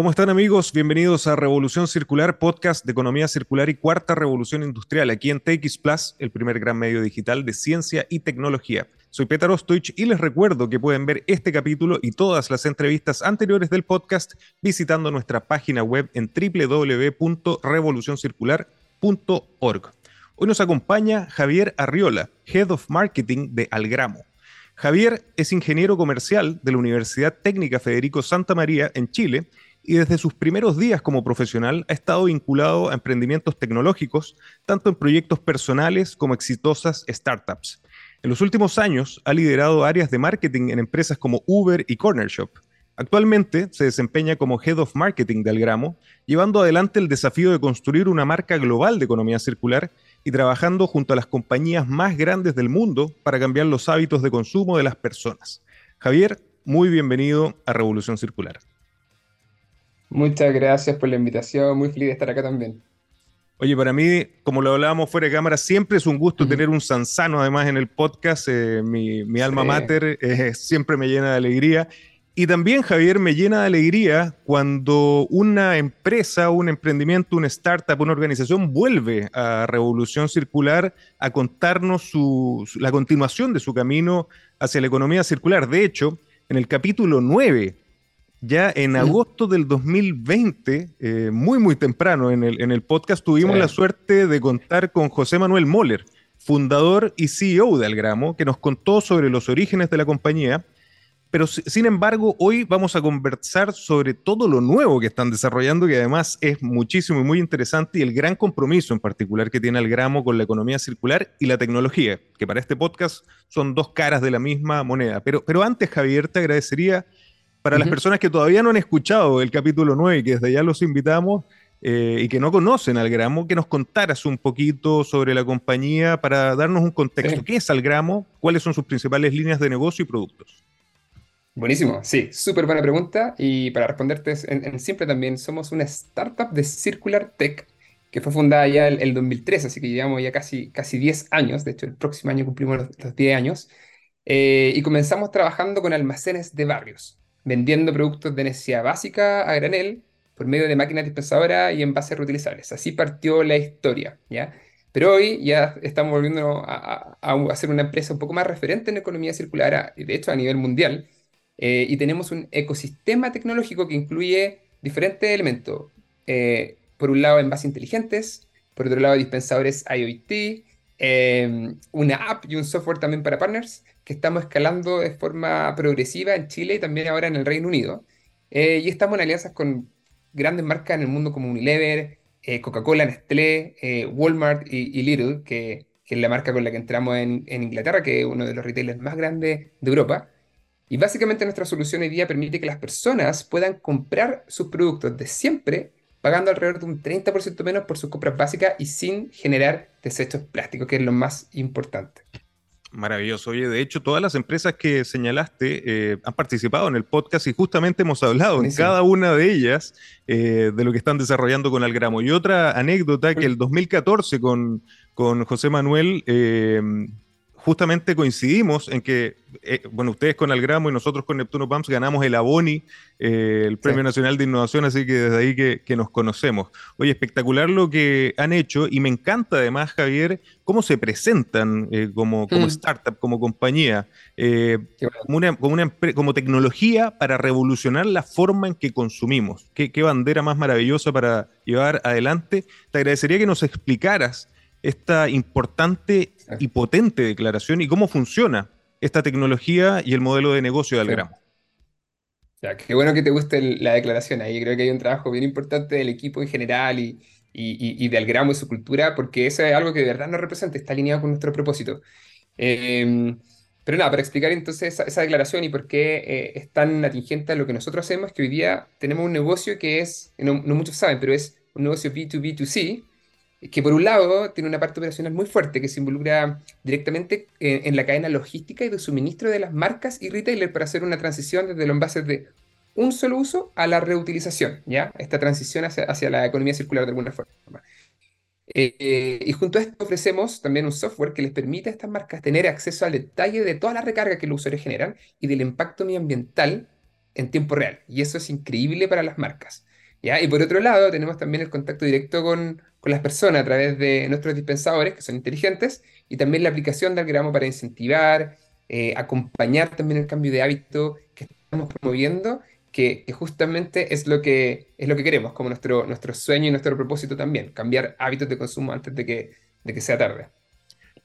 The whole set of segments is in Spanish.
¿Cómo están amigos? Bienvenidos a Revolución Circular, podcast de economía circular y cuarta revolución industrial, aquí en TX Plus, el primer gran medio digital de ciencia y tecnología. Soy Petar Ostoich y les recuerdo que pueden ver este capítulo y todas las entrevistas anteriores del podcast visitando nuestra página web en www.revolucioncircular.org. Hoy nos acompaña Javier Arriola, Head of Marketing de Algramo. Javier es ingeniero comercial de la Universidad Técnica Federico Santa María en Chile y desde sus primeros días como profesional ha estado vinculado a emprendimientos tecnológicos, tanto en proyectos personales como exitosas startups. En los últimos años ha liderado áreas de marketing en empresas como Uber y Corner Shop. Actualmente se desempeña como Head of Marketing de Algramo, llevando adelante el desafío de construir una marca global de economía circular y trabajando junto a las compañías más grandes del mundo para cambiar los hábitos de consumo de las personas. Javier, muy bienvenido a Revolución Circular. Muchas gracias por la invitación, muy feliz de estar acá también. Oye, para mí, como lo hablábamos fuera de cámara, siempre es un gusto tener un Sansano además en el podcast. Eh, mi, alma mater eh, siempre me llena de alegría. Y también, Javier, me llena de alegría cuando una empresa, un emprendimiento, una startup, una organización vuelve a Revolución Circular a contarnos la continuación de su camino hacia la economía circular. De hecho, en el capítulo 9 ya en agosto del 2020, eh, muy, muy temprano en el, en el podcast, tuvimos la suerte de contar con José Manuel Moller, fundador y CEO de Algramo, que nos contó sobre los orígenes de la compañía. Pero sin embargo, hoy vamos a conversar sobre todo lo nuevo que están desarrollando, que además es muchísimo y muy interesante, y el gran compromiso en particular que tiene Algramo con la economía circular y la tecnología, que para este podcast son dos caras de la misma moneda. Pero, pero antes, Javier, te agradecería para las personas que todavía no han escuchado el capítulo 9 y que desde ya los invitamos eh, y que no conocen Algramo, que nos contaras un poquito sobre la compañía para darnos un contexto. ¿Qué es Algramo? ¿Cuáles son sus principales líneas de negocio y productos? Buenísimo, sí, súper buena pregunta. Y para responderte en, simple también, somos una startup de Circular Tech que fue fundada ya el, el 2003, así que llevamos ya casi, casi 10 años. De hecho, el próximo año cumplimos los, 10 años. Eh, y comenzamos trabajando con almacenes de barrios vendiendo productos de necesidad básica a granel por medio de máquinas dispensadoras y envases reutilizables. Así partió la historia, ¿ya? Pero hoy ya estamos volviendo a, a, ser una empresa un poco más referente en economía circular, de hecho a nivel mundial, eh, y tenemos un ecosistema tecnológico que incluye diferentes elementos. Eh, por un lado, envases inteligentes, por otro lado, dispensadores IoT, eh, una app y un software también para partners, que estamos escalando de forma progresiva en Chile y también ahora en el Reino Unido. Eh, y estamos en alianzas con grandes marcas en el mundo como Unilever, eh, Coca-Cola, Nestlé, eh, Walmart y, Lidl, que, es la marca con la que entramos en, Inglaterra, que es uno de los retailers más grandes de Europa. Y básicamente nuestra solución hoy día permite que las personas puedan comprar sus productos de siempre pagando alrededor de un 30% menos por sus compras básicas y sin generar desechos plásticos, que es lo más importante. Maravilloso. Oye, de hecho, todas las empresas que señalaste eh, han participado en el podcast y justamente hemos hablado en cada una de ellas eh, de lo que están desarrollando con Algramo. Y otra anécdota que el 2014 con, con José Manuel, eh, justamente coincidimos en que, eh, bueno, ustedes con Algramo y nosotros con Neptuno Pumps ganamos el Aboni, eh, el Premio Nacional de Innovación, así que desde ahí que, nos conocemos. Oye, espectacular lo que han hecho y me encanta además, Javier, cómo se presentan eh, como, como mm. startup, como compañía, como, una, como, como, tecnología para revolucionar la forma en que consumimos. ¿Qué, qué bandera más maravillosa para llevar adelante. Te agradecería que nos explicaras esta importante y potente declaración y cómo funciona esta tecnología y el modelo de negocio de Algramo. Ya, qué bueno que te guste la declaración ahí. Creo que hay un trabajo bien importante del equipo en general y, y, de Algramo y su cultura, porque eso es algo que de verdad nos representa, está alineado con nuestro propósito. Em, pero nada, para explicar entonces esa, declaración y por qué eh, es tan atingente a lo que nosotros hacemos, que hoy día tenemos un negocio que es, no, no muchos saben, pero es un negocio B2B2C, que por un lado tiene una parte operacional muy fuerte que se involucra directamente en, la cadena logística y de suministro de las marcas y retailers para hacer una transición desde los envases de un solo uso a la reutilización, ¿ya? Esta transición hacia, la economía circular de alguna forma. Eh, eh, y junto a esto ofrecemos también un software que les permite a estas marcas tener acceso al detalle de toda la recarga que los usuarios generan y del impacto medioambiental en tiempo real. Y eso es increíble para las marcas. ¿ya? Y por otro lado, tenemos también el contacto directo con, con las personas a través de nuestros dispensadores, que son inteligentes, y también la aplicación del gramo para incentivar, eh, acompañar también el cambio de hábito que estamos promoviendo, que, justamente es lo que, es lo que queremos, como nuestro, nuestro sueño y nuestro propósito también, cambiar hábitos de consumo antes de que, de que sea tarde.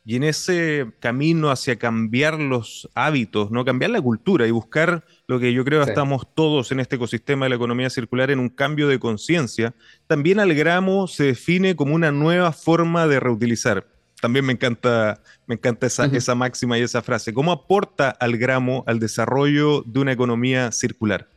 Y en ese camino hacia cambiar los hábitos, ¿no? Cambiar la cultura y buscar lo que yo creo que estamos todos en este ecosistema de la economía circular en un cambio de conciencia, también al gramo se define como una nueva forma de reutilizar. También me encanta, me encanta esa, esa máxima y esa frase. ¿Cómo aporta al gramo al desarrollo de una economía circular?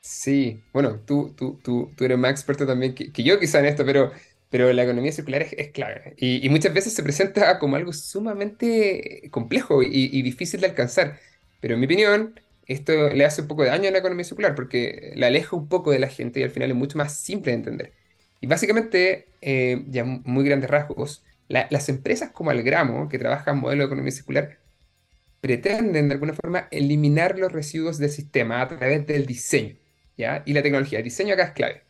Sí, bueno, tú, tú, tú, tú eres más experto también que, que yo quizá en esto, pero pero la economía circular es, clave y, muchas veces se presenta como algo sumamente complejo y, difícil de alcanzar. Pero en mi opinión, esto le hace un poco de daño a la economía circular porque la aleja un poco de la gente y al final es mucho más simple de entender. Y básicamente, eh, ya muy grandes rasgos, las empresas como Algramo, que trabajan modelo de economía circular, pretenden de alguna forma eliminar los residuos del sistema a través del diseño ¿ya? y la tecnología. El diseño acá es clave.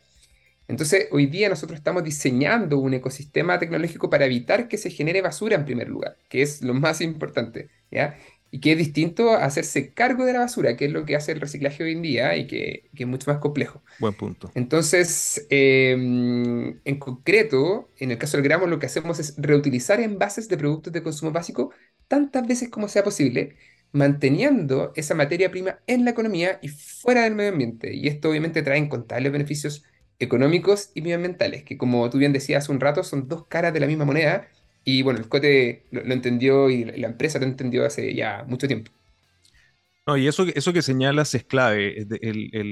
Entonces, hoy día nosotros estamos diseñando un ecosistema tecnológico para evitar que se genere basura en primer lugar, que es lo más importante, ¿ya? Y que es distinto a hacerse cargo de la basura, que es lo que hace el reciclaje hoy en día y que, es mucho más complejo. Buen punto. Entonces, em, en concreto, en el caso del gramo, lo que hacemos es reutilizar envases de productos de consumo básico tantas veces como sea posible, manteniendo esa materia prima en la economía y fuera del medio ambiente. Y esto obviamente trae incontables beneficios económicos y medioambientales, que como tú bien decías hace un rato, son dos caras de la misma moneda. Y bueno, el COTE lo, entendió y la empresa lo entendió hace ya mucho tiempo. No, y eso, eso que señalas es clave,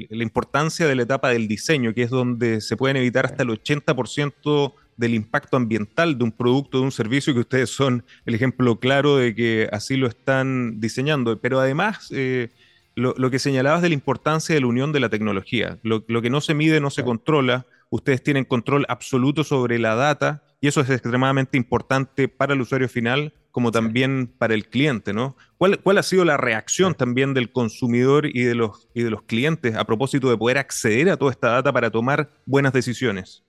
la importancia de la etapa del diseño, que es donde se pueden evitar hasta el 80% del impacto ambiental de un producto, de un servicio, que ustedes son el ejemplo claro de que así lo están diseñando. Pero además, eh, lo, que señalabas de la importancia de la unión de la tecnología. Lo, que no se mide no se controla. Ustedes tienen control absoluto sobre la data y eso es extremadamente importante para el usuario final como también para el cliente, ¿no? ¿Cuál, ¿Cuál, ha sido la reacción también del consumidor y de, los, y de los clientes a propósito de poder acceder a toda esta data para tomar buenas decisiones?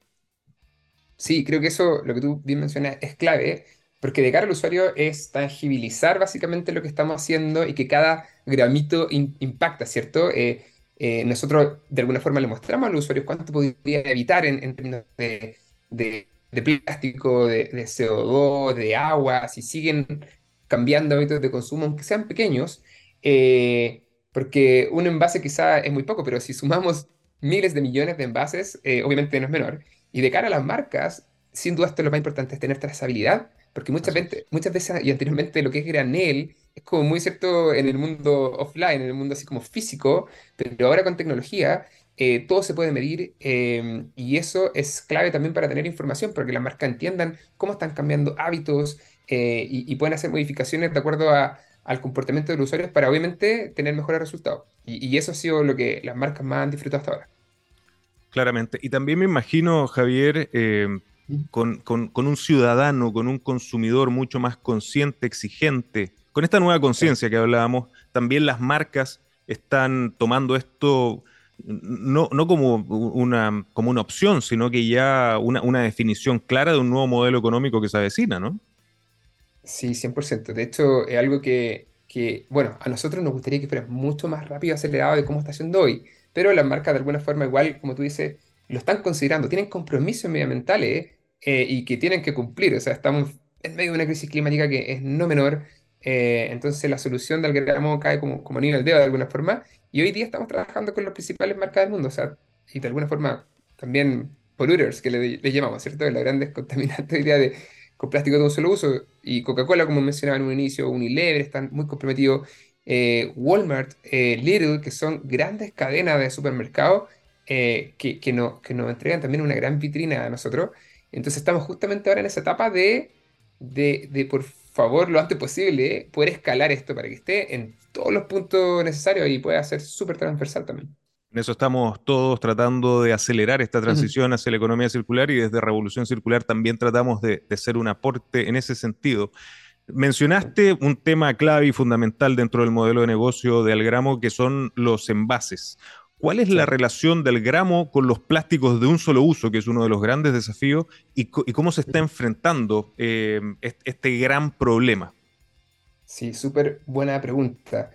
Sí, creo que eso, lo que tú bien mencionas, es clave. Porque de cara al usuario es tangibilizar básicamente lo que estamos haciendo y que cada gramito impacta, ¿cierto? Eh, eh, nosotros de alguna forma le mostramos a los usuarios cuánto podría evitar en, términos de, plástico, de, CO2, de agua, si siguen cambiando hábitos de consumo, aunque sean pequeños, eh, porque un envase quizá es muy poco, pero si sumamos miles de millones de envases, obviamente no es menor. Y de cara a las marcas, sin duda esto es lo más importante, es tener trazabilidad porque muchas veces, muchas veces y anteriormente lo que es granel es como muy cierto en el mundo offline, en el mundo así como físico, pero ahora con tecnología eh, todo se puede medir em, y eso es clave también para tener información, porque las marcas entiendan cómo están cambiando hábitos eh, y, pueden hacer modificaciones de acuerdo al comportamiento de los usuarios para obviamente tener mejores resultados. Y, y, eso ha sido lo que las marcas más han disfrutado hasta ahora. Claramente. Y también me imagino, Javier, con, un ciudadano, con un consumidor mucho más consciente, exigente, con esta nueva conciencia que hablábamos, también las marcas están tomando esto no, como, una, como una opción, sino que ya una, una definición clara de un nuevo modelo económico que se avecina, ¿no? Sí, 100%. De hecho, es algo que, que, bueno, a nosotros nos gustaría que fuera mucho más rápido, acelerado de cómo está haciendo hoy, pero las marcas de alguna forma igual, como tú dices, lo están considerando, tienen compromisos medioambientales eh, y que tienen que cumplir, o sea, estamos en medio de una crisis climática que es no menor, eh, entonces la solución del gramo cae como, como al dedo de alguna forma, y hoy día estamos trabajando con las principales marcas del mundo, o sea, y de alguna forma también polluters, que le, le llamamos, ¿cierto? La grandes contaminantes hoy día de con plástico de un solo uso. Y Coca-Cola, como mencionaba en un inicio, Unilever, están muy comprometidos. Eh, Walmart, eh, Lidl, que son grandes cadenas de supermercados eh, que, que, no, que nos entregan también una gran vitrina a nosotros. Entonces estamos justamente ahora en esa etapa de, de, de por favor, lo antes posible, poder escalar esto para que esté en todos los puntos necesarios y pueda ser súper transversal también. En eso estamos todos tratando de acelerar esta transición hacia la economía circular y desde Revolución Circular también tratamos de, ser un aporte en ese sentido. Mencionaste un tema clave y fundamental dentro del modelo de negocio de Algramo, que son los envases. ¿Cuál es la relación del gramo con los plásticos de un solo uso, que es uno de los grandes desafíos, y, cómo se está enfrentando eh, este gran problema? Sí, súper buena pregunta.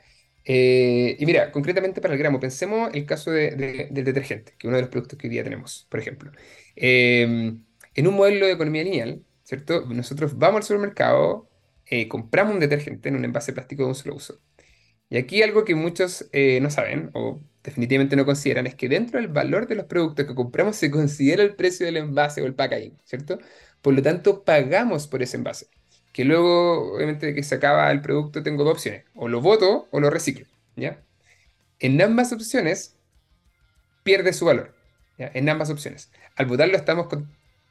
Eh, y mira, concretamente para el gramo, pensemos el caso del detergente, que es uno de los productos que hoy día tenemos, por ejemplo. Em, en un modelo de economía lineal, ¿cierto? Nosotros vamos al supermercado, eh, compramos un detergente en un envase plástico de un solo uso. Y aquí algo que muchos no saben o definitivamente no consideran es que dentro del valor de los productos que compramos se considera el precio del envase o el packaging, ¿cierto? Por lo tanto, pagamos por ese envase que luego, obviamente, de que se acaba el producto, tengo dos opciones. O lo voto o lo reciclo. ¿ya? En ambas opciones, pierde su valor. ¿ya? En ambas opciones. Al votarlo estamos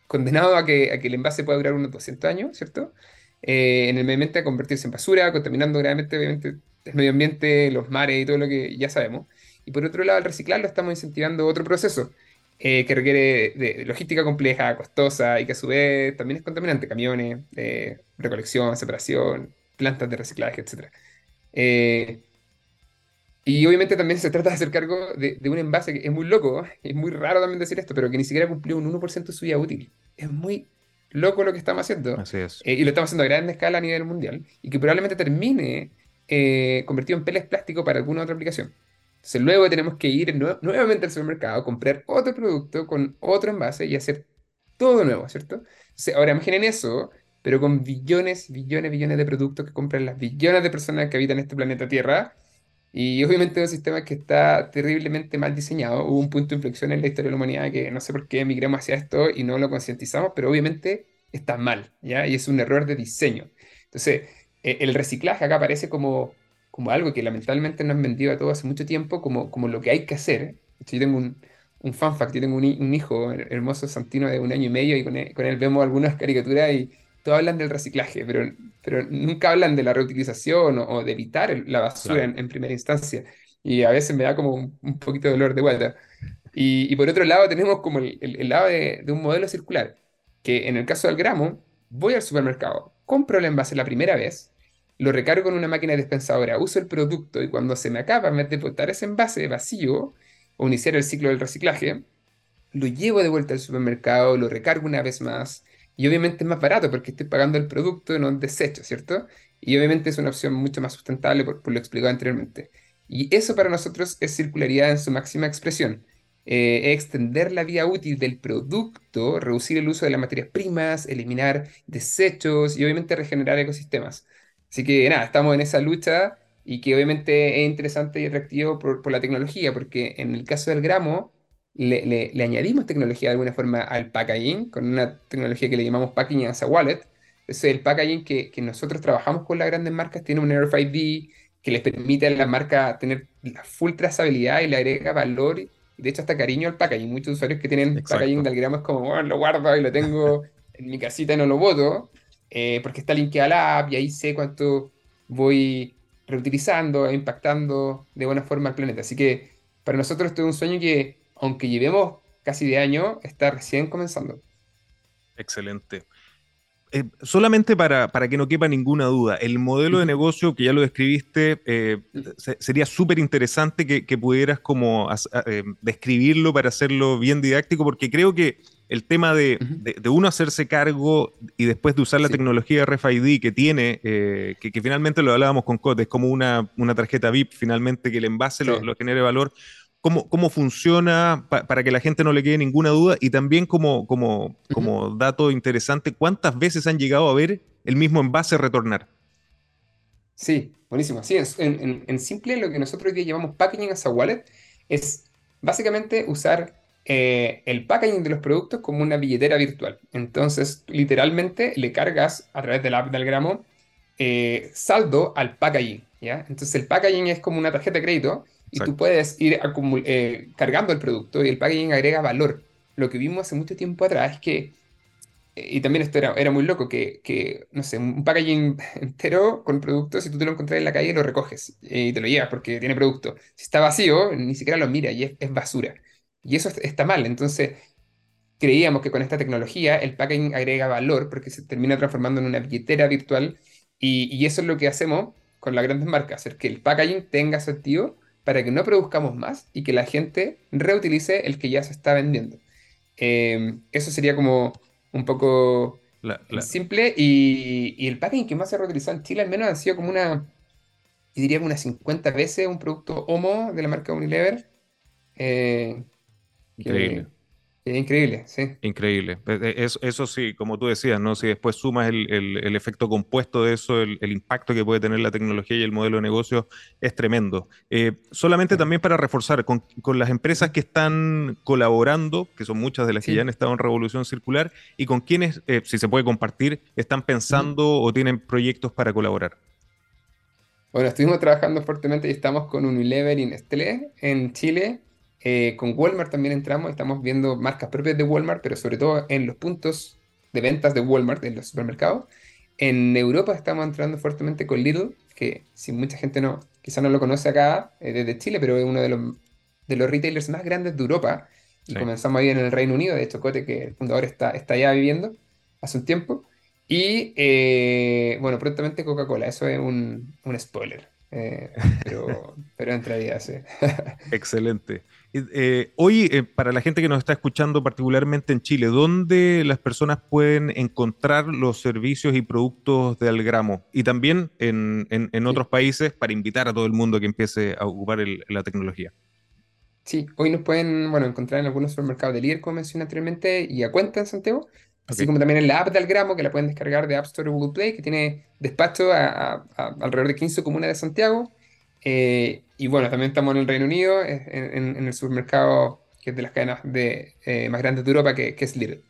condenados a que, a el envase pueda durar unos 200 años, ¿cierto? Eh, en el medio ambiente a convertirse en basura, contaminando gravemente, obviamente, el medio ambiente, los mares y todo lo que ya sabemos. Y por otro lado, al reciclarlo estamos incentivando otro proceso, eh, que requiere de, logística compleja, costosa y que a su vez también es contaminante, camiones, eh, recolección, separación, plantas de reciclaje, etc. Eh, y obviamente también se trata de hacer cargo de, un envase que es muy loco, es muy raro también decir esto, pero que ni siquiera cumplió un 1% de su vida útil. Es muy loco lo que estamos haciendo. Así es. y lo estamos haciendo a gran escala a nivel mundial y que probablemente termine convertido en peles plástico para alguna otra aplicación. Entonces luego tenemos que ir nuevamente al supermercado, comprar otro producto con otro envase y hacer todo nuevo, ¿cierto? ahora imaginen eso, pero con billones, billones, billones de productos que compran las billones de personas que habitan este planeta Tierra. Y obviamente un sistema que está terriblemente mal diseñado. Hubo un punto de inflexión en la historia de la humanidad que no sé por qué emigramos hacia esto y no lo concientizamos, pero obviamente está mal, ¿ya? Y es un error de diseño. Entonces, e, el reciclaje acá aparece como como algo que lamentablemente nos han vendido a todos hace mucho tiempo como, como lo que hay que hacer. Yo tengo un, un fan fact, yo tengo un, un, hijo hermoso santino de un año y medio y con él, con él, vemos algunas caricaturas y todos hablan del reciclaje, pero, pero nunca hablan de la reutilización o, de evitar la basura en, primera instancia. Y a veces me da como un, poquito de dolor de vuelta. Y, y, por otro lado tenemos como el, el, lado de, de, un modelo circular, que en el caso del gramo, voy al supermercado, compro el envase la primera vez, lo recargo en una máquina dispensadora, uso el producto y cuando se me acaba, en vez de botar ese envase vacío o iniciar el ciclo del reciclaje, lo llevo de vuelta al supermercado, lo recargo una vez más y obviamente es más barato porque estoy pagando el producto y no el desecho, ¿cierto? Y obviamente es una opción mucho más sustentable por, lo explicado anteriormente. Y eso para nosotros es circularidad en su máxima expresión. Eh, extender la vida útil del producto, reducir el uso de las materias primas, eliminar desechos y obviamente regenerar ecosistemas. Así que nada, estamos en esa lucha y que obviamente es interesante y atractivo por, la tecnología, porque en el caso del gramo le, añadimos tecnología de alguna forma al packaging, con una tecnología que le llamamos packaging as a wallet. es el packaging que, nosotros trabajamos con las grandes marcas tiene un RFID que les permite a la marca tener la full trazabilidad y le agrega valor y de hecho hasta cariño al packaging. Muchos usuarios que tienen packaging del gramo es como, bueno, lo guardo y lo tengo en mi casita y no lo boto. Eh, porque está linkeada a la app y ahí sé cuánto voy reutilizando e impactando de buena forma al planeta. Así que para nosotros esto es un sueño que, aunque llevemos casi de año, está recién comenzando. Excelente. Eh, solamente para, para, que no quepa ninguna duda, el modelo de negocio que ya lo describiste, eh, sería súper interesante que, pudieras como eh, describirlo para hacerlo bien didáctico, porque creo que el tema de, uno hacerse cargo y después de usar la tecnología RFID que tiene, que, finalmente lo hablábamos con Cote, es como una, una tarjeta VIP finalmente que el envase lo, lo genere valor, cómo, cómo funciona para que la gente no le quede ninguna duda. Y también como, como, como dato interesante, ¿cuántas veces han llegado a ver el mismo envase retornar? Sí, buenísimo. Sí, en, en, simple lo que nosotros hoy llamamos packaging as a wallet es básicamente usar eh, el packaging de los productos como una billetera virtual. Entonces, literalmente le cargas a través de la app del gramo eh, saldo al packaging. ¿ya? Entonces, el packaging es como una tarjeta de crédito y tú puedes ir eh, cargando el producto y el packaging agrega valor. Lo que vimos hace mucho tiempo atrás es que, eh, y también esto era, era muy loco, que, que, no sé, un packaging entero con producto, si tú te lo encuentras en la calle, lo recoges y te lo llevas porque tiene producto. Si está vacío, ni siquiera lo mira y es, basura. Y eso está mal. Entonces, creíamos que con esta tecnología el packaging agrega valor porque se termina transformando en una billetera virtual y, y eso es lo que hacemos con las grandes marcas, hacer que el packaging tenga sentido para que no produzcamos más y que la gente reutilice el que ya se está vendiendo. Em, eso sería como un poco simple y, el packaging que más se ha reutilizado en Chile al menos ha sido como una, yo diría como unas 50 veces un producto Homo de la marca Unilever. Eh, Increíble. Increíble, sí. Increíble. E, e, eso, eso, sí, como tú decías, ¿no? Si después sumas el, efecto compuesto de eso, el, impacto que puede tener la tecnología y el modelo de negocio es tremendo. Eh, solamente también para reforzar, con, las empresas que están colaborando, que son muchas de las que ya han estado en Revolución Circular, y con quienes, eh, si se puede compartir, están pensando o tienen proyectos para colaborar. Bueno, estuvimos trabajando fuertemente y estamos con Unilever y Nestlé en Chile eh, con Walmart también entramos, estamos viendo marcas propias de Walmart, pero sobre todo en los puntos de ventas de Walmart, en los supermercados. En Europa estamos entrando fuertemente con Lidl, que si mucha gente no, quizá no lo conoce acá eh, desde Chile, pero es uno de los, de los retailers más grandes de Europa. Y comenzamos ahí en el Reino Unido, de hecho Cote, que el fundador está, está allá viviendo hace un tiempo. Y eh, bueno, prontamente Coca-Cola, eso es un, un spoiler. Pero, pero entraría, sí. Excelente. Eh, hoy, eh, para la gente que nos está escuchando, particularmente en Chile, ¿dónde las personas pueden encontrar los servicios y productos de Algramo? Y también en, otros países para invitar a todo el mundo que empiece a ocupar la tecnología. Sí, hoy nos pueden bueno, encontrar en algunos supermercados de líder, como mencioné anteriormente, y a cuenta en Santiago, así como también en la app de Algramo, que la pueden descargar de App Store o Google Play, que tiene despacho a, alrededor de 15 comunas de Santiago. Eh, y bueno, también estamos en el Reino Unido, en, el supermercado que es de las cadenas de, eh, más grandes de Europa, que, es Lidl.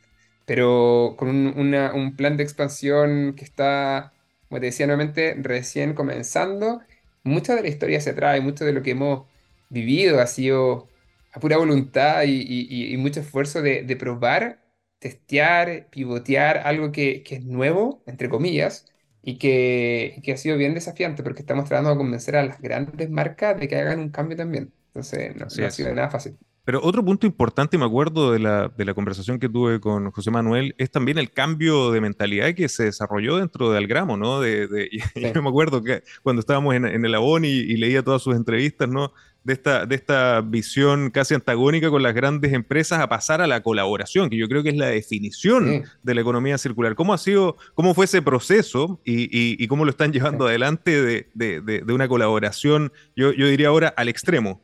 Pero con un, plan de expansión que está, como te decía nuevamente, recién comenzando. Mucha de la historia se trae, mucho de lo que hemos vivido ha sido a pura voluntad y, mucho esfuerzo de, probar, testear, pivotear algo que, que es nuevo, entre comillas, y que, que, ha sido bien desafiante porque estamos tratando de convencer a las grandes marcas de que hagan un cambio también. Entonces, no, ha sido nada fácil. Pero otro punto importante, me acuerdo de la, de la, conversación que tuve con José Manuel, es también el cambio de mentalidad que se desarrolló dentro de Algramo, ¿no? De, de Yo me acuerdo que cuando estábamos en, en el y, y, leía todas sus entrevistas, ¿no? De esta, de esta visión casi antagónica con las grandes empresas a pasar a la colaboración, que yo creo que es la definición de la economía circular. ¿Cómo ha sido, cómo fue ese proceso y, cómo lo están llevando adelante de, una colaboración, yo, diría ahora, al extremo?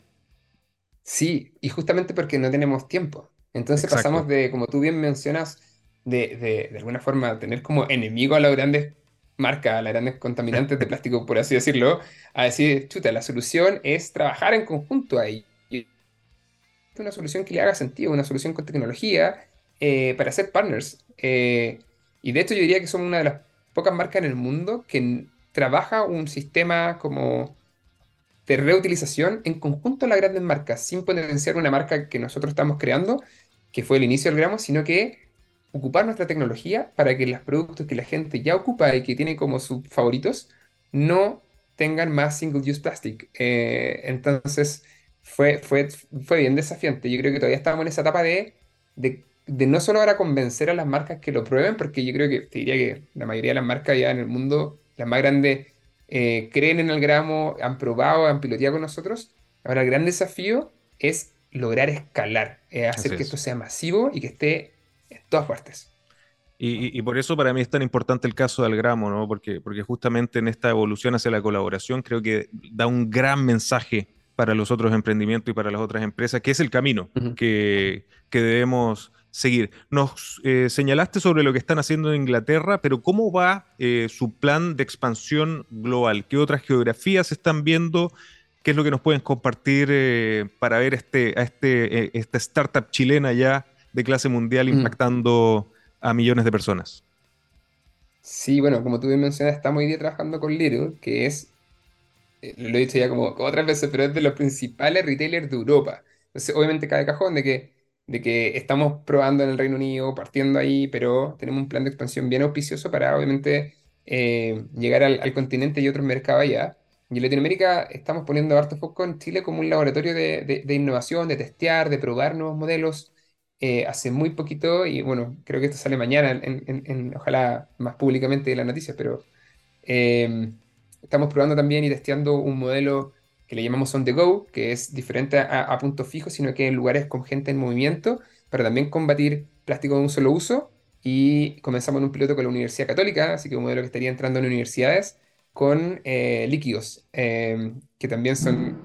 Sí, y justamente porque no tenemos tiempo. Entonces pasamos de, como tú bien mencionas, de, de, alguna forma tener como enemigo a las grandes marca las grandes contaminantes de plástico, por así decirlo, a decir, chuta, la solución es trabajar en conjunto ahí. Una solución que le haga sentido, una solución con tecnología eh, para ser partners. Eh, y de hecho yo diría que somos una de las pocas marcas en el mundo que trabaja un sistema como de reutilización en conjunto a las grandes marcas, sin potenciar una marca que nosotros estamos creando, que fue el inicio del gramo, sino que ocupar nuestra tecnología para que los productos que la gente ya ocupa y que tiene como sus favoritos no tengan más single-use plastic. Eh, entonces fue, fue, fue bien desafiante. Yo creo que todavía estamos en esa etapa de, de de no solo ahora convencer a las marcas que lo prueben, porque yo creo que te diría que la mayoría de las marcas ya en el mundo, las más grandes, eh, creen en el gramo, han probado, han piloteado con nosotros. Ahora el gran desafío es lograr escalar, eh, hacer que esto sea masivo y que esté en todas partes. Y, por eso para mí es tan importante el caso del gramo, ¿no? Porque, porque justamente en esta evolución hacia la colaboración creo que da un gran mensaje para los otros emprendimientos y para las otras empresas, que es el camino que, que, debemos seguir. Nos eh, señalaste sobre lo que están haciendo en Inglaterra, pero ¿cómo va eh, su plan de expansión global? ¿Qué otras geografías están viendo? ¿Qué es lo que nos pueden compartir eh, para ver este, a este, esta startup chilena ya de clase mundial impactando a millones de personas? Sí, bueno, como tú bien mencionas, estamos hoy día trabajando con Little, que es eh, lo he dicho ya como, otras veces, pero es de los principales retailers de Europa. Entonces, obviamente cae cajón de que, de que estamos probando en el Reino Unido, partiendo ahí, pero tenemos un plan de expansión bien auspicioso para, obviamente, eh, llegar al, continente y otros mercados allá. Y en Latinoamérica estamos poniendo harto foco en Chile como un laboratorio de, de, innovación, de testear, de probar nuevos modelos. Eh, hace muy poquito, y bueno, creo que esto sale mañana, en, ojalá más públicamente de las noticias, pero Estamos probando también y testeando un modelo que le llamamos on the go, que es diferente a, punto fijo, sino que en lugares con gente en movimiento, para también combatir plástico de un solo uso. Y comenzamos en un piloto con la Universidad Católica, así que un modelo que estaría entrando en universidades con eh, líquidos, que también son,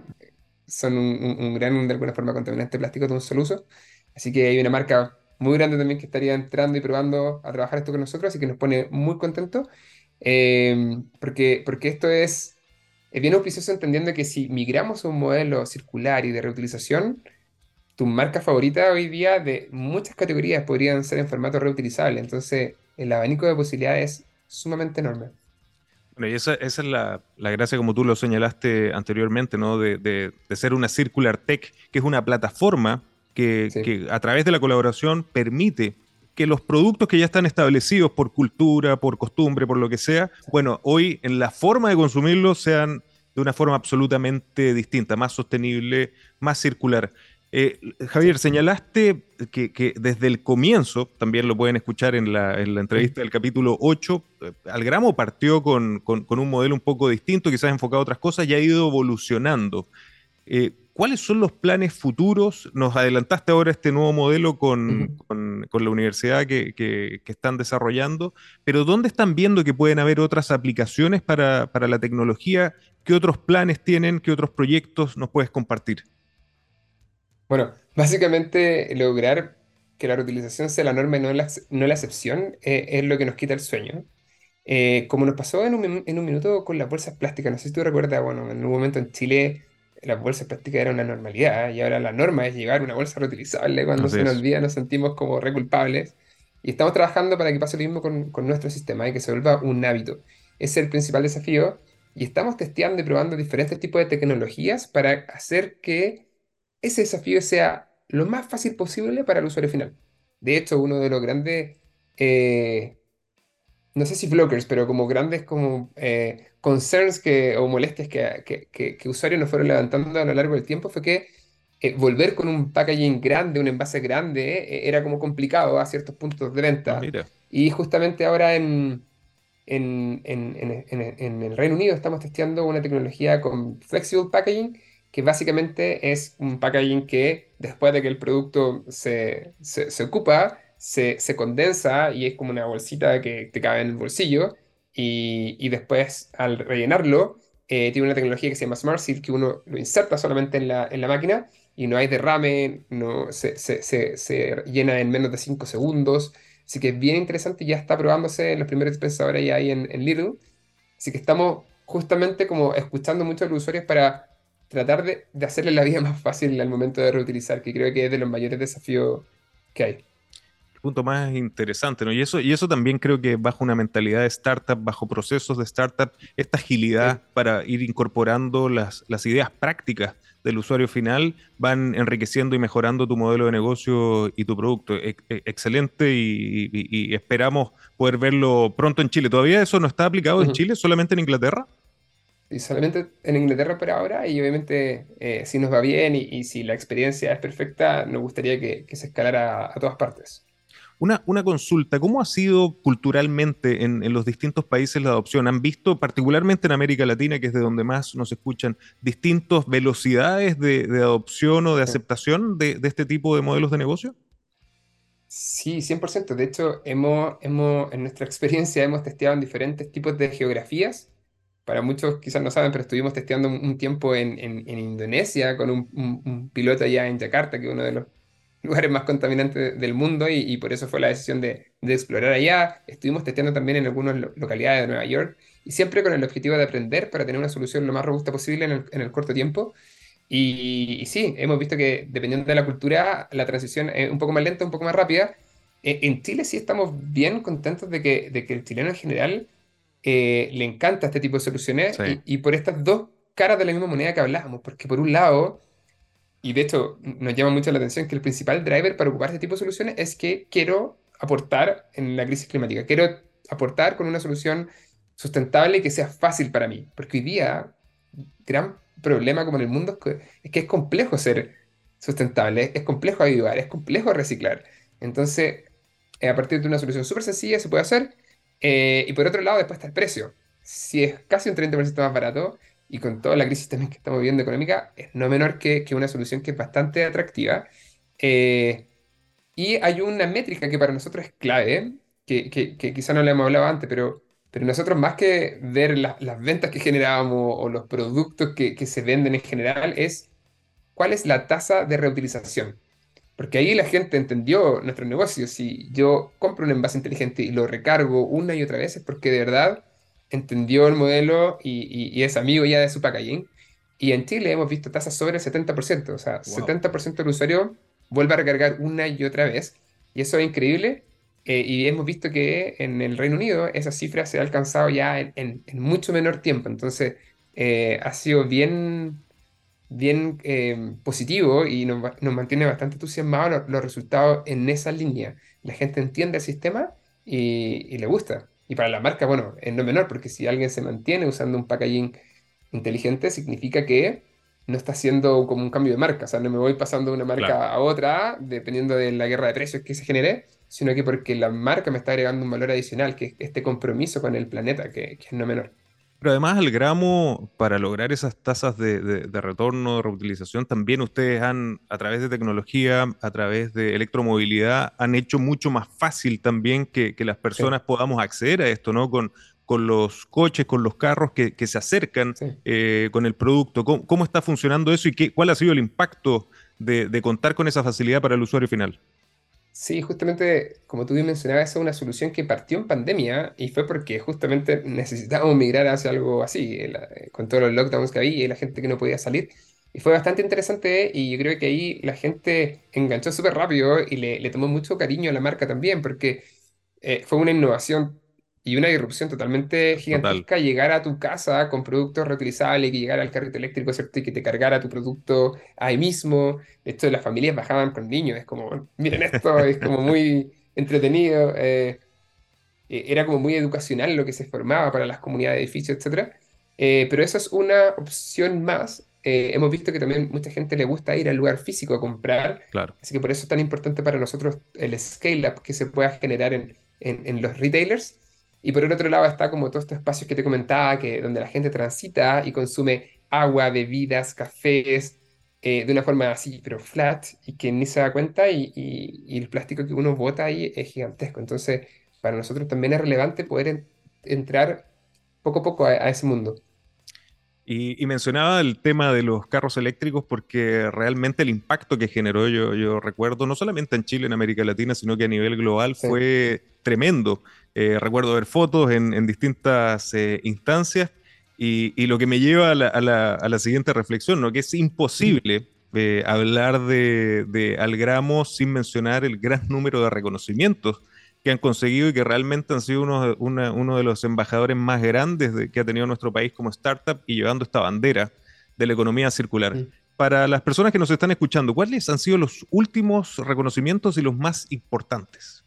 son un, gran, de alguna forma, contaminante plástico de un solo uso. Así que hay una marca muy grande también que estaría entrando y probando a trabajar esto con nosotros, así que nos pone muy contentos. Em, porque, porque esto es, es bien auspicioso entendiendo que si migramos a un modelo circular y de reutilización, tu marca favorita hoy día de muchas categorías podrían ser en formato reutilizable. Entonces, el abanico de posibilidades es sumamente enorme. Bueno, y esa, esa es la, la, gracia, como tú lo señalaste anteriormente, ¿no? De, de, ser una Circular Tech, que es una plataforma que, que a través de la colaboración permite que los productos que ya están establecidos por cultura, por costumbre, por lo que sea, bueno, hoy en la forma de consumirlos sean de una forma absolutamente distinta, más sostenible, más circular. Eh, Javier, señalaste que, desde el comienzo, también lo pueden escuchar en la, entrevista del capítulo 8, eh, Algramo partió con, un modelo un poco distinto, quizás enfocado a otras cosas, y ha ido evolucionando. Eh, ¿Cuáles son los planes futuros? Nos adelantaste ahora este nuevo modelo con, la universidad que, están desarrollando, pero ¿dónde están viendo que pueden haber otras aplicaciones para, la tecnología? ¿Qué otros planes tienen? ¿Qué otros proyectos nos puedes compartir? Bueno, básicamente lograr que la reutilización sea la norma y no la, no la excepción eh, es lo que nos quita el sueño. Eh, como nos pasó en un, en un, minuto con las bolsas plásticas, no sé si tú recuerdas, bueno, en un momento en Chile las bolsas plásticas era una normalidad y ahora la norma es llevar una bolsa reutilizable. Cuando se nos olvida nos sentimos como reculpables. Y estamos trabajando para que pase lo mismo con, con nuestro sistema y que se vuelva un hábito. Ese es el principal desafío. Y estamos testeando y probando diferentes tipos de tecnologías para hacer que ese desafío sea lo más fácil posible para el usuario final. De hecho, uno de los grandes, eh, no sé si blockers, pero como grandes como eh, concerns que, o molestias que, que, usuarios nos fueron levantando a lo largo del tiempo fue que eh, volver con un packaging grande, un envase grande, eh, era como complicado a ciertos puntos de venta. Ah, y justamente ahora en, en, en, en, el Reino Unido estamos testeando una tecnología con Flexible Packaging, que básicamente es un packaging que después de que el producto se, se, se ocupa, se, se, condensa y es como una bolsita que te cabe en el bolsillo y, después al rellenarlo eh, tiene una tecnología que se llama Smart Seal que uno lo inserta solamente en la, en la máquina y no hay derrame, no, se, se, se, llena en menos de 5 segundos. Así que es bien interesante, ya está probándose en los primeros dispensadores ya ahí en, en Lidl. Así que estamos justamente como escuchando mucho a los usuarios para tratar de, de hacerle la vida más fácil al momento de reutilizar, que creo que es de los mayores desafíos que hay punto más interesante, ¿no? Y eso, y eso también creo que bajo una mentalidad de startup, bajo procesos de startup, esta agilidad para ir incorporando las, las ideas prácticas del usuario final van enriqueciendo y mejorando tu modelo de negocio y tu producto. E, e, excelente y, esperamos poder verlo pronto en Chile. ¿Todavía eso no está aplicado en Chile, solamente en Inglaterra? Y solamente en Inglaterra por ahora y obviamente eh, si nos va bien y, si la experiencia es perfecta, nos gustaría que, se escalara a todas partes. Una, una, consulta, ¿cómo ha sido culturalmente en, en, los distintos países la adopción? ¿Han visto, particularmente en América Latina, que es de donde más nos escuchan, distintas velocidades de, de adopción o de aceptación de, de, este tipo de modelos de negocio? Sí, 100%. De hecho, hemos, hemos, en nuestra experiencia hemos testeado en diferentes tipos de geografías. Para muchos quizás no saben, pero estuvimos testeando un, tiempo en, en, en, Indonesia con un, un, un piloto allá en Yakarta, que es uno de los lugares más contaminantes del mundo y, y por eso fue la decisión de, de, explorar allá. Estuvimos testeando también en algunas localidades de Nueva York y siempre con el objetivo de aprender para tener una solución lo más robusta posible en el, en el corto tiempo. Y, y, sí, hemos visto que dependiendo de la cultura, la transición es un poco más lenta, un poco más rápida. En, en Chile sí estamos bien contentos de que, de que el chileno en general eh, le encanta este tipo de soluciones sí. y, y por estas dos caras de la misma moneda que hablábamos, porque por un lado y de hecho, nos llama mucho la atención que el principal driver para ocupar este tipo de soluciones es que quiero aportar en la crisis climática. Quiero aportar con una solución sustentable que sea fácil para mí. Porque hoy día, gran problema como en el mundo es que es, que es complejo ser sustentable, es complejo ayudar, es complejo reciclar. Entonces, a partir de una solución súper sencilla se puede hacer. Eh, y por otro lado, después está el precio. Si es casi un 30% más barato, y con toda la crisis también que estamos viviendo económica, es no menor que, que una solución que es bastante atractiva. Eh, y hay una métrica que para nosotros es clave, que, que, que quizá no le hemos hablado antes, pero, pero nosotros más que ver la, las ventas que generábamos o los productos que, que se venden en general, es cuál es la tasa de reutilización. Porque ahí la gente entendió nuestro negocio. Si yo compro un envase inteligente y lo recargo una y otra vez, es porque de verdad entendió el modelo y, y, y, es amigo ya de su packaging. Y en Chile hemos visto tasas sobre el 70%, o sea, wow. 70% del usuario vuelve a recargar una y otra vez. Y eso es increíble. Eh, y hemos visto que en el Reino Unido esa cifra se ha alcanzado ya en, en, en mucho menor tiempo. Entonces, eh, ha sido bien, bien eh, positivo y nos, nos, mantiene bastante entusiasmados los, los, resultados en esa línea. La gente entiende el sistema y, y le gusta. Y para la marca, bueno, es no menor, porque si alguien se mantiene usando un packaging inteligente, significa que no está haciendo como un cambio de marca. O sea, no me voy pasando de una marca claro. a otra, dependiendo de la guerra de precios que se genere, sino que porque la marca me está agregando un valor adicional, que es este compromiso con el planeta, que, que es no menor. Pero además al gramo, para lograr esas tasas de, de, de, retorno, de reutilización, también ustedes han, a través de tecnología, a través de electromovilidad, han hecho mucho más fácil también que, que las personas sí. podamos acceder a esto, ¿no? Con, con los coches, con los carros que, que se acercan sí. eh, con el producto. ¿Cómo, ¿Cómo, está funcionando eso y qué, cuál ha sido el impacto de, de contar con esa facilidad para el usuario final? Sí, justamente, como tú bien mencionabas, es una solución que partió en pandemia y fue porque justamente necesitábamos migrar hacia algo así, eh, con todos los lockdowns que había y la gente que no podía salir. Y fue bastante interesante y yo creo que ahí la gente enganchó súper rápido y le, le, tomó mucho cariño a la marca también, porque eh, fue una innovación y una disrupción totalmente gigantesca Total. llegar a tu casa con productos reutilizables, que llegara al carrito eléctrico, ¿cierto? Y que te cargara tu producto ahí mismo. Esto las familias bajaban con niños, es como, miren esto, es como muy entretenido. Eh, e, era como muy educacional lo que se formaba para las comunidades de edificios, etc. Eh, pero eso es una opción más. Eh, hemos visto que también mucha gente le gusta ir al lugar físico a comprar. Claro. Así que por eso es tan importante para nosotros el scale-up que se pueda generar en, en, en los retailers y por el otro lado está como todos estos espacios que te comentaba, que, donde la gente transita y consume agua, bebidas, cafés, eh, de una forma así, pero flat, y que ni se da cuenta, y, y, el plástico que uno bota ahí es gigantesco. Entonces, para nosotros también es relevante poder en, entrar poco a poco a ese mundo. Y, y, mencionaba el tema de los carros eléctricos porque realmente el impacto que generó, yo, yo recuerdo, no solamente en Chile, en América Latina, sino que a nivel global sí. fue tremendo. Eh, recuerdo ver fotos en, en distintas eh, instancias y, y, lo que me lleva a la, a la, a la siguiente reflexión, ¿no? que es imposible eh, hablar de, de Algramo sin mencionar el gran número de reconocimientos que han conseguido y que realmente han sido uno, una, uno de los embajadores más grandes de, que ha tenido nuestro país como startup y llevando esta bandera de la economía circular. Sí. Para las personas que nos están escuchando, ¿cuáles han sido los últimos reconocimientos y los más importantes?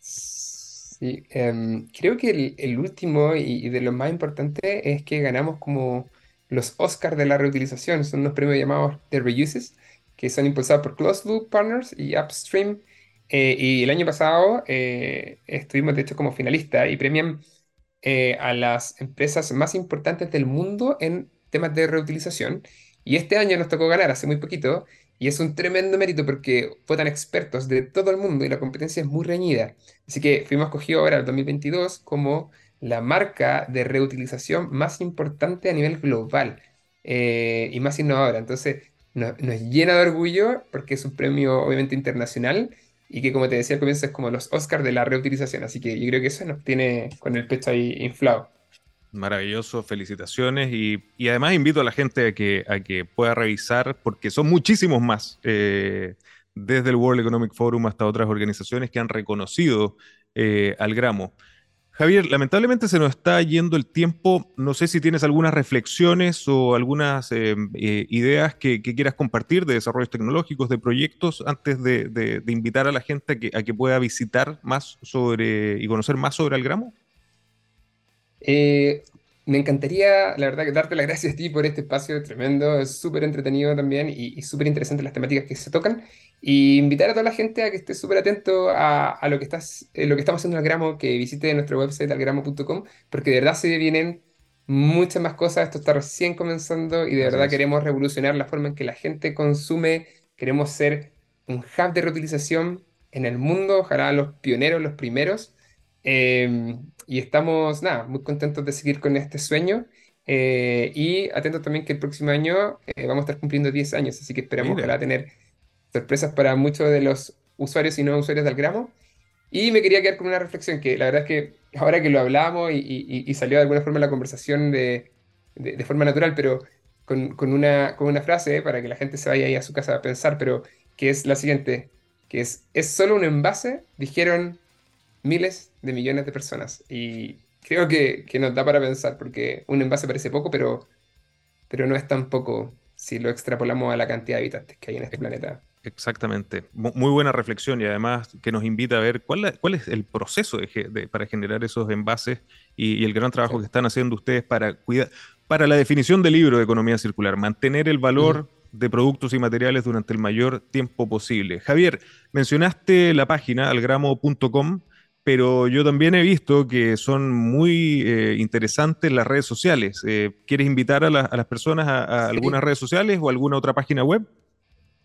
Sí, um, creo que el, el último y, y, de los más importantes es que ganamos como los Oscars de la reutilización. Son unos premios llamados The Reuses, que son impulsados por Closed Loop Partners y Upstream Eh, y el año pasado eh, estuvimos, de hecho, como finalista y premian eh, a las empresas más importantes del mundo en temas de reutilización. Y este año nos tocó ganar hace muy poquito. Y es un tremendo mérito porque votan expertos de todo el mundo y la competencia es muy reñida. Así que fuimos escogidos ahora el 2022 como la marca de reutilización más importante a nivel global y más innovadora. Entonces, nos llena de orgullo porque es un premio obviamente internacional y que como te decía al comienzo es como los Oscars de la reutilización, así que yo creo que eso nos tiene con el pecho ahí inflado. Maravilloso, felicitaciones y, además invito a la gente a que, a que pueda revisar porque son muchísimos más, eh, desde el World Economic Forum hasta otras organizaciones que han reconocido eh, al gramo. Javier, lamentablemente se nos está yendo el tiempo. No sé si tienes algunas reflexiones o algunas eh, eh, ideas que, quieras compartir de desarrollos tecnológicos, de proyectos, antes de, invitar a la gente a que, pueda visitar más sobre y conocer más sobre Algramo. Eh, me encantaría, la verdad, darte las gracias a ti por este espacio tremendo. Es súper entretenido también y, y súper interesante las temáticas que se tocan. Y invitar a toda la gente a que esté súper atento a, lo, que estás, eh, lo que estamos haciendo en Algramo, que visite nuestro website algramo.com, porque de verdad se vienen muchas más cosas. Esto está recién comenzando y de verdad queremos revolucionar la forma en que la gente consume. Queremos ser un hub de reutilización en el mundo, ojalá los pioneros, los primeros. Em, y estamos, nada, muy contentos de seguir con este sueño. Eh, y atentos también que el próximo año eh, vamos a estar cumpliendo 10 años, así que esperamos ojalá tener sorpresas para muchos de los usuarios y no usuarios del gramo. Y me quería quedar con una reflexión que la verdad es que ahora que lo hablamos y, salió de alguna forma la conversación de, de, forma natural, pero con, con, una, con una frase para que la gente se vaya ahí a su casa a pensar, pero que es la siguiente, que es, es solo un envase, dijeron miles de millones de personas. Y creo que, que nos da para pensar, porque un envase parece poco, pero, pero no es tan poco si lo extrapolamos a la cantidad de habitantes que hay en este planeta. Exactamente. Muy buena reflexión y además que nos invita a ver cuál, cuál es el proceso de, para generar esos envases y, el gran trabajo que están haciendo ustedes para cuidar, para la definición del libro de economía circular, mantener el valor de productos y materiales durante el mayor tiempo posible. Javier, mencionaste la página algramo.com, pero yo también he visto que son muy eh, interesantes las redes sociales. Eh, ¿Quieres invitar a, las personas a, algunas redes sociales o alguna otra página web?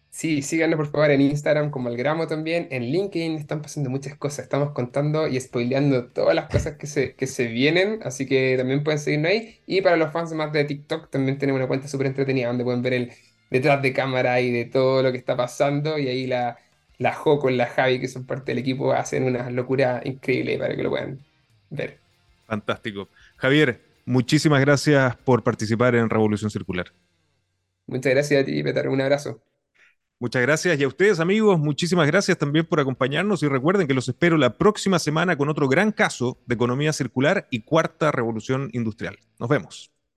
Sí, síganlo por favor en Instagram como el gramo también. En LinkedIn están pasando muchas cosas. Estamos contando y spoileando todas las cosas que se, que se vienen. Así que también pueden seguirnos ahí. Y para los fans más de TikTok también tenemos una cuenta súper entretenida donde pueden ver el detrás de cámara y de todo lo que está pasando. Y ahí la, la Joco y la Javi, que son parte del equipo, hacen una locura increíble para que lo puedan ver. Fantástico. Javier, muchísimas gracias por participar en Revolución Circular. Muchas gracias a ti, Petar. Un abrazo. Muchas gracias y a ustedes amigos, muchísimas gracias también por acompañarnos y recuerden que los espero la próxima semana con otro gran caso de economía circular y cuarta revolución industrial. Nos vemos.